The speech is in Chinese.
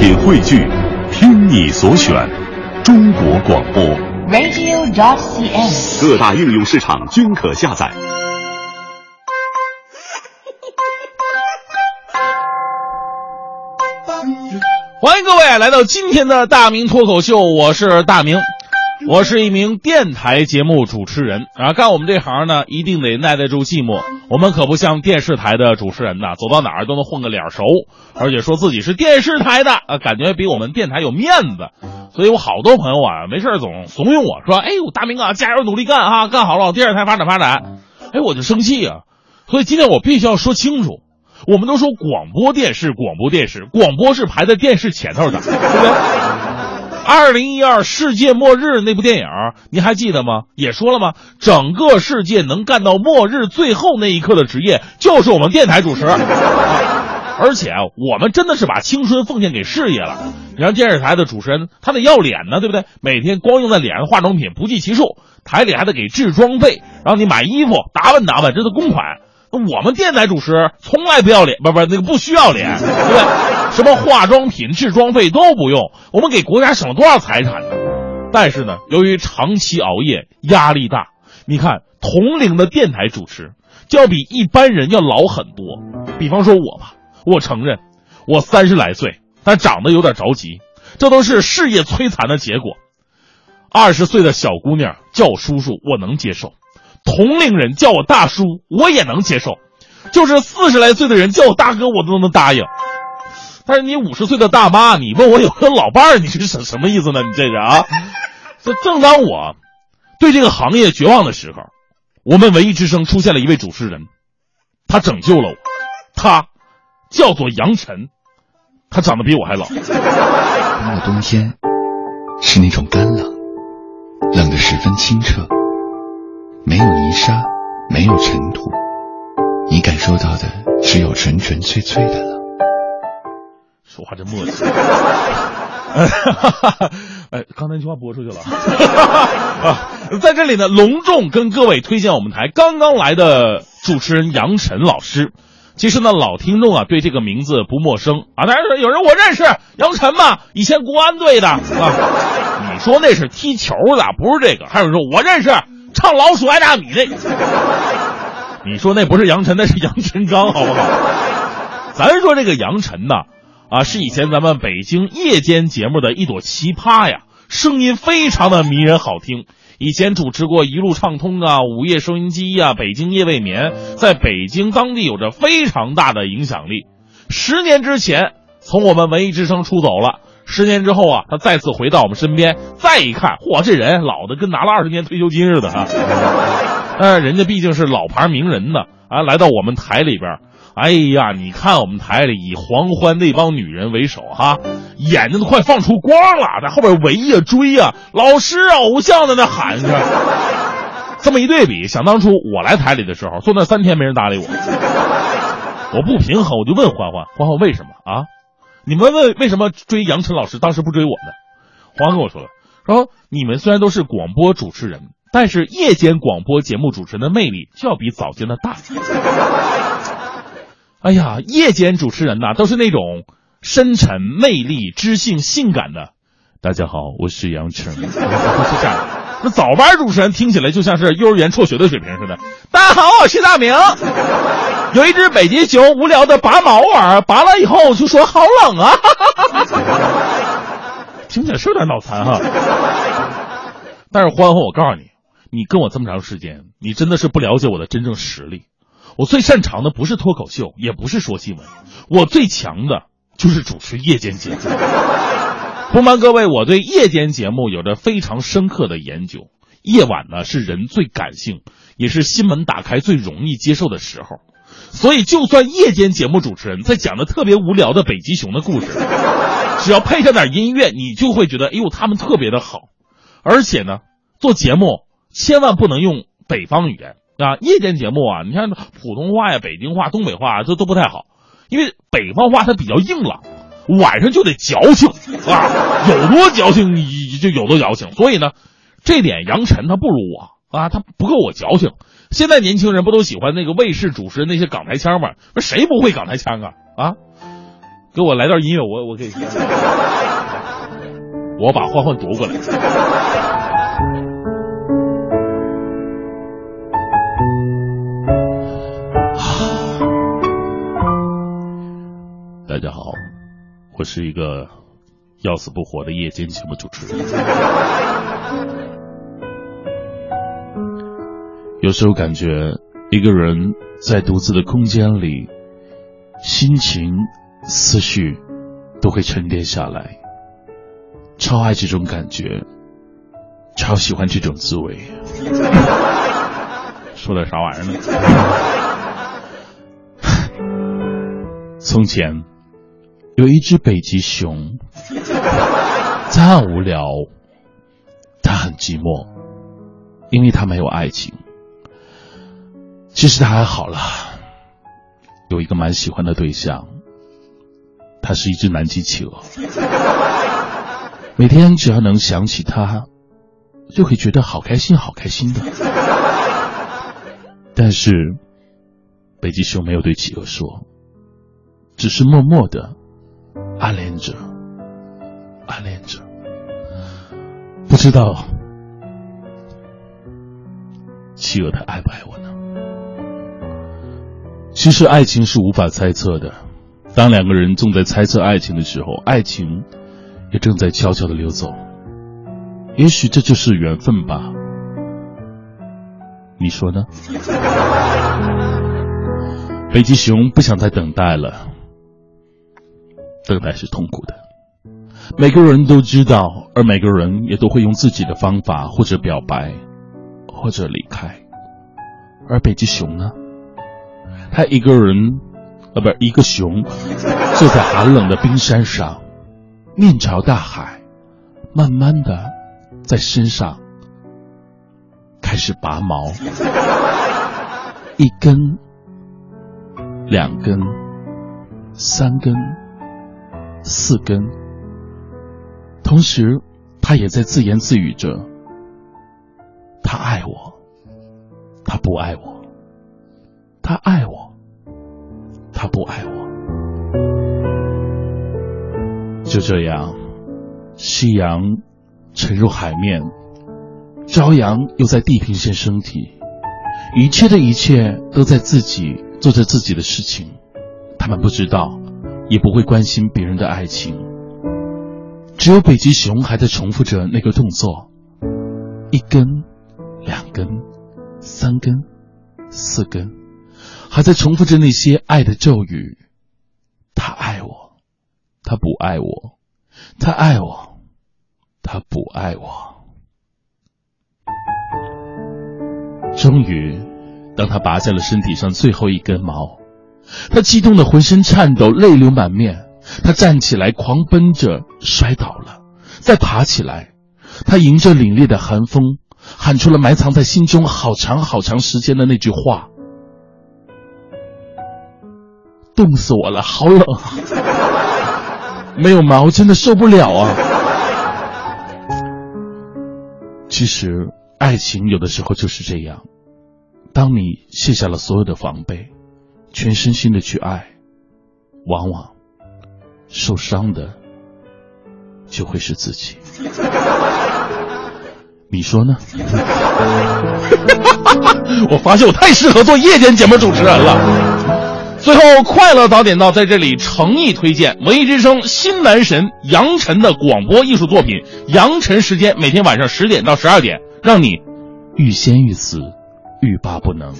品汇聚，听你所选，中国广播。radio.dot.cn，。各大应用市场均可下载。欢迎各位来到今天的大明脱口秀，我是大明，我是一名电台节目主持人啊。干我们这行呢，一定得耐得住寂寞。我们可不像电视台的主持人呐，走到哪儿都能混个脸熟，而且说自己是电视台的啊，感觉比我们电台有面子。所以我好多朋友啊，没事总怂恿我说：“哎呦，大明啊，加油努力干啊，干好了，电视台发展发展。”哎，我就生气啊。所以今天我必须要说清楚。我们都说广播电视，广播电视，广播是排在电视前头的，对不对？二零一二世界末日那部电影，您还记得吗？也说了吗？整个世界能干到末日最后那一刻的职业，就是我们电台主持。而且我们真的是把青春奉献给事业了。你看电视台的主持人，他得要脸呢，对不对？每天光用在脸上化妆品不计其数，台里还得给置装费，让你买衣服打扮打扮，这都公款。我们电台主持从来不要脸，不不，那个不需要脸，对不对？什么化妆品、制装费都不用，我们给国家省了多少财产呢？但是呢，由于长期熬夜，压力大，你看同龄的电台主持就要比一般人要老很多。比方说我吧，我承认我三十来岁，但长得有点着急，这都是事业摧残的结果。二十岁的小姑娘叫我叔叔，我能接受。同龄人叫我大叔，我也能接受；就是四十来岁的人叫我大哥，我都能答应。但是你五十岁的大妈，你问我有个老伴儿，你是什什么意思呢？你这是啊？这 正当我对这个行业绝望的时候，我们文艺之声出现了一位主持人，他拯救了我。他叫做杨晨，他长得比我还老。那个冬天是那种干冷，冷得十分清澈。没有泥沙，没有尘土，你感受到的只有纯纯粹粹的冷。说话真磨叽。哎，刚才那句话播出去了 啊！在这里呢，隆重跟各位推荐我们台刚刚来的主持人杨晨老师。其实呢，老听众啊对这个名字不陌生啊。当然说有人我认识杨晨嘛，以前国安队的啊。你说那是踢球的，不是这个。还有人说我认识。唱老鼠爱大米那个，你说那不是杨晨，那是杨晨刚，好不好？咱说这个杨晨呐，啊，啊是以前咱们北京夜间节目的一朵奇葩呀，声音非常的迷人好听。以前主持过《一路畅通》啊，《午夜收音机》啊，《北京夜未眠》，在北京当地有着非常大的影响力。十年之前，从我们文艺之声出走了。十年之后啊，他再次回到我们身边，再一看，嚯，这人老的跟拿了二十年退休金似的啊！但 是人家毕竟是老牌名人呢，啊，来到我们台里边，哎呀，你看我们台里以黄欢那帮女人为首哈，眼睛都快放出光了，在后边围呀追呀，老师，偶像在那喊着。这么一对比，想当初我来台里的时候，坐那三天没人搭理我，我不平衡，我就问欢欢，欢欢为什么啊？你们问为什么追杨晨老师，当时不追我呢？欢欢跟我说了，说你们虽然都是广播主持人，但是夜间广播节目主持人的魅力就要比早间的大。哎呀，夜间主持人呐，都是那种深沉、魅力、知性、性感的。大家好，我是杨晨。是这样。那早班主持人听起来就像是幼儿园辍学的水平似的。大家好，我是大明。有一只北极熊无聊的拔毛玩，拔了以后就说好冷啊，听起来是有点脑残哈。但是欢欢，我告诉你，你跟我这么长时间，你真的是不了解我的真正实力。我最擅长的不是脱口秀，也不是说新闻，我最强的就是主持夜间节目。不瞒各位，我对夜间节目有着非常深刻的研究。夜晚呢，是人最感性，也是心门打开最容易接受的时候。所以，就算夜间节目主持人在讲的特别无聊的北极熊的故事，只要配上点音乐，你就会觉得，哎呦，他们特别的好。而且呢，做节目千万不能用北方语言啊！夜间节目啊，你看普通话呀、北京话、东北话这都不太好，因为北方话它比较硬朗，晚上就得矫情啊，有多矫情就有多矫情。所以呢，这点杨晨他不如我啊，他不够我矫情。现在年轻人不都喜欢那个卫视主持人那些港台腔吗？那谁不会港台腔啊？啊！给我来段音乐，我我给，我把欢欢夺过来。大家好，我是一个要死不活的夜间节目主持人。有时候感觉一个人在独自的空间里，心情、思绪都会沉淀下来。超爱这种感觉，超喜欢这种滋味。说点啥玩意儿呢？从前有一只北极熊，它很无聊，它很寂寞，因为它没有爱情。其实它还好了，有一个蛮喜欢的对象，他是一只南极企鹅。每天只要能想起他，就会觉得好开心，好开心的。但是，北极熊没有对企鹅说，只是默默的暗恋着，暗恋着，不知道企鹅他爱不爱我呢？其实爱情是无法猜测的。当两个人正在猜测爱情的时候，爱情也正在悄悄的流走。也许这就是缘分吧。你说呢？北极熊不想再等待了，等待是痛苦的。每个人都知道，而每个人也都会用自己的方法，或者表白，或者离开。而北极熊呢？他一个人，呃，不是一个熊，坐在寒冷的冰山上，面朝大海，慢慢的在身上开始拔毛，一根、两根、三根、四根，同时他也在自言自语着：“他爱我，他不爱我。”他爱我，他不爱我。就这样，夕阳沉入海面，朝阳又在地平线升起，一切的一切都在自己做着自己的事情。他们不知道，也不会关心别人的爱情。只有北极熊还在重复着那个动作：一根，两根，三根，四根。还在重复着那些爱的咒语，他爱我，他不爱我，他爱我，他不爱我。终于，当他拔下了身体上最后一根毛，他激动的浑身颤抖，泪流满面。他站起来，狂奔着，摔倒了，再爬起来。他迎着凛冽的寒风，喊出了埋藏在心中好长好长时间的那句话。冻死我了，好冷，没有毛真的受不了啊！其实，爱情有的时候就是这样，当你卸下了所有的防备，全身心的去爱，往往受伤的就会是自己。你说呢？我发现我太适合做夜间节目主持人了。最后，快乐早点到，在这里诚意推荐文艺之声新男神杨晨的广播艺术作品《杨晨时间》，每天晚上十点到十二点，让你欲仙欲死，欲罢不能。